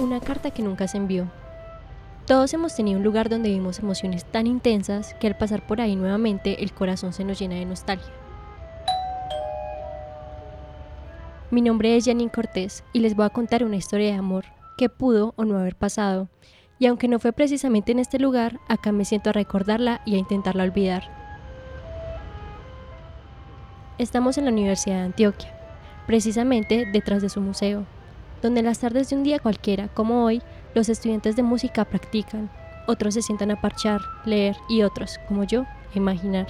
Una carta que nunca se envió. Todos hemos tenido un lugar donde vivimos emociones tan intensas que al pasar por ahí nuevamente el corazón se nos llena de nostalgia. Mi nombre es Janine Cortés y les voy a contar una historia de amor que pudo o no haber pasado. Y aunque no fue precisamente en este lugar, acá me siento a recordarla y a intentarla olvidar. Estamos en la Universidad de Antioquia, precisamente detrás de su museo, donde las tardes de un día cualquiera, como hoy, los estudiantes de música practican, otros se sientan a parchar, leer y otros, como yo, a imaginar.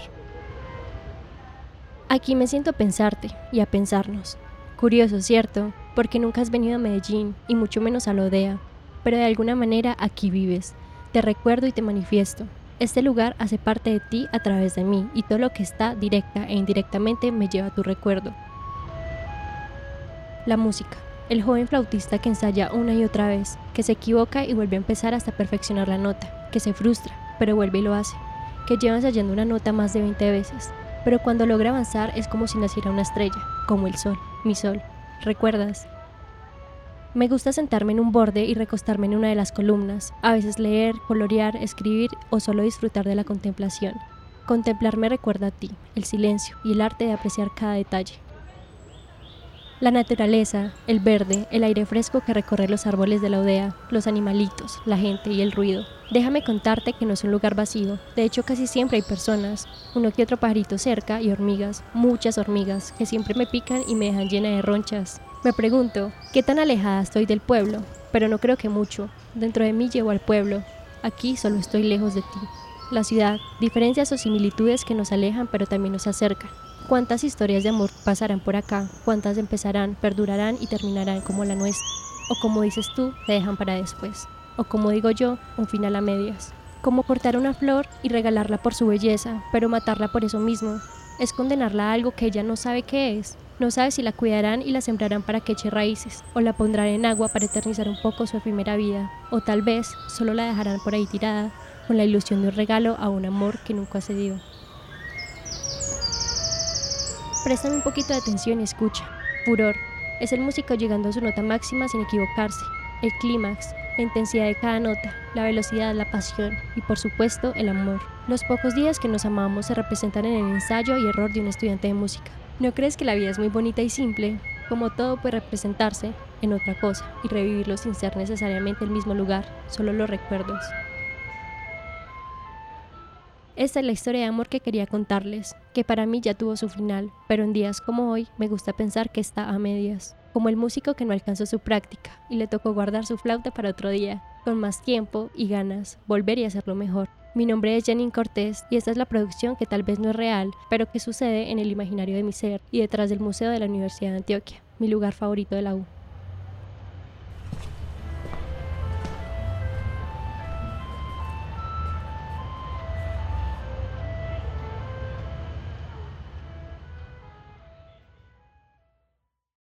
Aquí me siento a pensarte y a pensarnos. Curioso, ¿cierto? Porque nunca has venido a Medellín y mucho menos a Lodea, pero de alguna manera aquí vives. Te recuerdo y te manifiesto. Este lugar hace parte de ti a través de mí y todo lo que está directa e indirectamente me lleva a tu recuerdo. La música el joven flautista que ensaya una y otra vez, que se equivoca y vuelve a empezar hasta perfeccionar la nota, que se frustra, pero vuelve y lo hace, que lleva ensayando una nota más de 20 veces, pero cuando logra avanzar es como si naciera una estrella, como el sol, mi sol. ¿Recuerdas? Me gusta sentarme en un borde y recostarme en una de las columnas, a veces leer, colorear, escribir o solo disfrutar de la contemplación. Contemplar me recuerda a ti, el silencio y el arte de apreciar cada detalle. La naturaleza, el verde, el aire fresco que recorre los árboles de la odea, los animalitos, la gente y el ruido. Déjame contarte que no es un lugar vacío, de hecho casi siempre hay personas, uno que otro pajarito cerca y hormigas, muchas hormigas, que siempre me pican y me dejan llena de ronchas. Me pregunto, ¿qué tan alejada estoy del pueblo? Pero no creo que mucho, dentro de mí llevo al pueblo, aquí solo estoy lejos de ti. La ciudad, diferencias o similitudes que nos alejan pero también nos acercan. ¿Cuántas historias de amor pasarán por acá? ¿Cuántas empezarán, perdurarán y terminarán como la nuestra? O como dices tú, te dejan para después. O como digo yo, un final a medias. Como cortar una flor y regalarla por su belleza, pero matarla por eso mismo. Es condenarla a algo que ella no sabe qué es. No sabe si la cuidarán y la sembrarán para que eche raíces, o la pondrán en agua para eternizar un poco su efímera vida, o tal vez solo la dejarán por ahí tirada, con la ilusión de un regalo a un amor que nunca se dio. Préstame un poquito de atención y escucha. Furor. Es el músico llegando a su nota máxima sin equivocarse. El clímax, la intensidad de cada nota, la velocidad, la pasión y por supuesto el amor. Los pocos días que nos amamos se representan en el ensayo y error de un estudiante de música. ¿No crees que la vida es muy bonita y simple? Como todo puede representarse en otra cosa y revivirlo sin ser necesariamente el mismo lugar, solo los recuerdos. Esta es la historia de amor que quería contarles, que para mí ya tuvo su final, pero en días como hoy me gusta pensar que está a medias, como el músico que no alcanzó su práctica y le tocó guardar su flauta para otro día, con más tiempo y ganas, volver y hacerlo mejor. Mi nombre es Janine Cortés y esta es la producción que tal vez no es real, pero que sucede en el imaginario de mi ser y detrás del Museo de la Universidad de Antioquia, mi lugar favorito de la U.